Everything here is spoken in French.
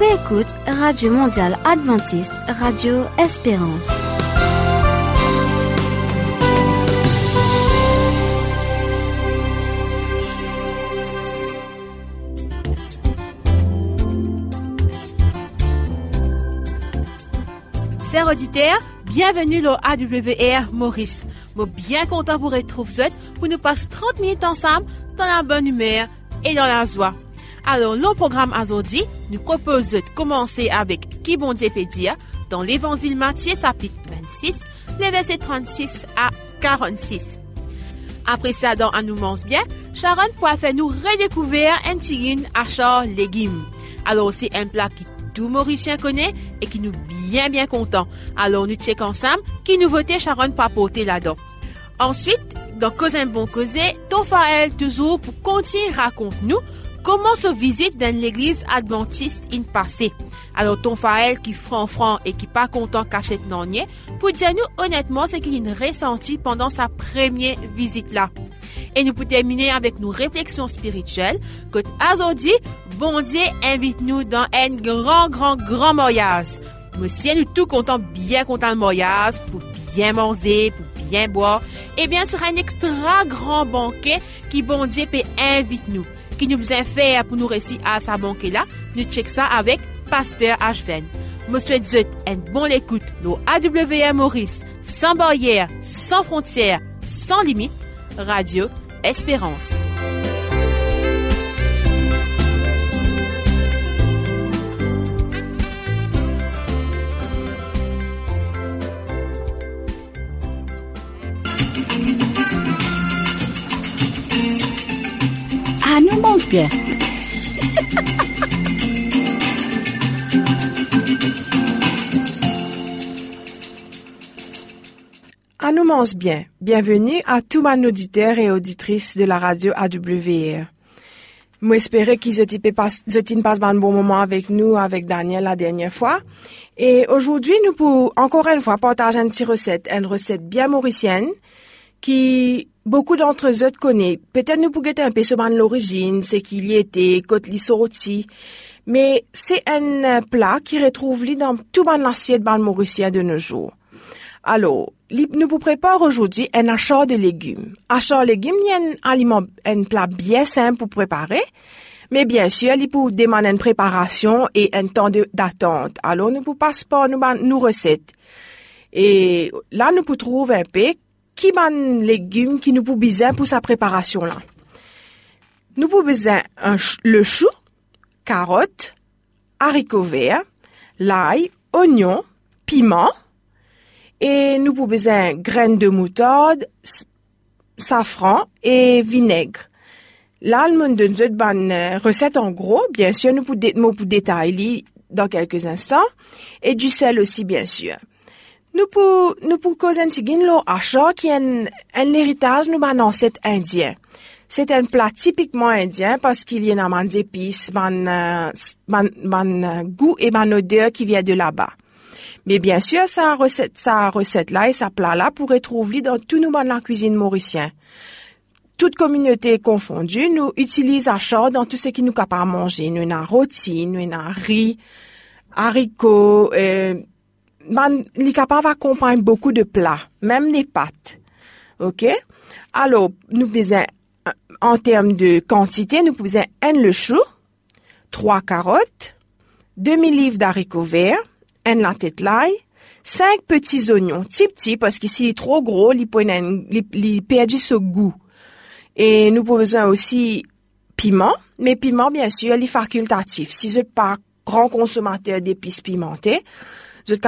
peut écouter Radio Mondiale Adventiste, Radio Espérance. Chers auditeurs, bienvenue au AWR Maurice. Suis bien content pour retrouver vous pour nous passer 30 minutes ensemble dans la bonne humeur et dans la joie. Alors, le programme aujourd'hui nous propose de commencer avec Qui bon Dieu peut dire dans l'évangile Matthieu chapitre 26, les versets 36 à 46. Après ça, dans Un bien, Sharon pourra faire nous redécouvrir un tigine à char légumes. Alors, c'est un plat qui tout Mauricien connaît et qui nous bien bien content. Alors, nous checkons ensemble qui nouveauté Sharon peut apporter là-dedans. Ensuite, dans Cause un bon causé, Tofael toujours pour continuer raconte nous comment se visite dans l'église adventiste in passé? Alors, ton Faël qui franc franc et qui pas content cachette non pour dire nous honnêtement ce qu'il a ressenti pendant sa première visite là. Et nous pour terminer avec nos réflexions spirituelles que aujourd'hui, bon Dieu invite nous dans un grand, grand, grand mariage. Monsieur, nous tout content, bien content de mariage, pour bien manger, pour bien boire. Et bien, ce sera un extra grand banquet qui bon Dieu peut invite nous qui nous a fait pour nous réciter à sa banque là, nous check ça avec Pasteur Ashven. Monsieur souhaite un bon écoute, le AWR Maurice, sans barrière, sans frontières, sans limite, Radio Espérance. Nous mange bien. Bienvenue à tous mes auditeurs et auditrices de la radio AWR. Espérais qu'ils aient passé un bon moment avec nous, avec Daniel la dernière fois. Et aujourd'hui, nous pouvons encore une fois partager une petite recette, une recette bien mauricienne qui beaucoup d'entre eux connaissent. Peut-être nous pouvons un peu sur l'origine, ce qu'il y était, côté sorti. Mais c'est un plat qui retrouve dans tout ban l'assiette ban mauricien de nos jours. Alors, nous vous préparons aujourd'hui un achat de légumes. Achat de légumes, il y a un aliment, un plat bien simple pour préparer. Mais bien sûr, il peut demander une préparation et un temps d'attente. Alors, nous pouvons passer par nos, nos recettes. Et là, nous pouvons trouver un peu qui ban légumes qui nous pouvons besoin pour sa préparation là? Nous pouvons besoin un, le chou, carotte, haricots verts, l'ail, oignon, piment, et nous pouvons besoin graines de moutarde, safran et vinaigre. Là, nous donne une bonne recette en gros. Bien sûr, nous pouvons détailler dans quelques instants. Et du sel aussi, bien sûr. Nous pouvons, nous pouvons causer un lo qui est un, héritage nous ban ancêtre indien. C'est un plat typiquement indien parce qu'il y a un d'épices, ban, ban, ban goût et ban odeur qui vient de là-bas. Mais bien sûr, sa recette, sa recette là et sa plat là pourrait trouver dans tout nous la cuisine mauricienne. Toute communauté confondue, nous utilisons achat dans tout ce qui nous capable manger. Nous avons rôti, nous avons riz, haricots, euh, man, les accompagnent beaucoup de plats, même des pâtes. OK? Alors, nous faisons, en termes de quantité, nous faisons un le chou, trois carottes, demi livres d'haricots verts, un la tête l'ail, cinq petits oignons, petits petits, parce qu'ici, il est trop gros, il perd ce goût. Et nous besoin aussi piment, mais piment, bien sûr, il est facultatif. Si je pas grand consommateur d'épices pimentées, vous êtes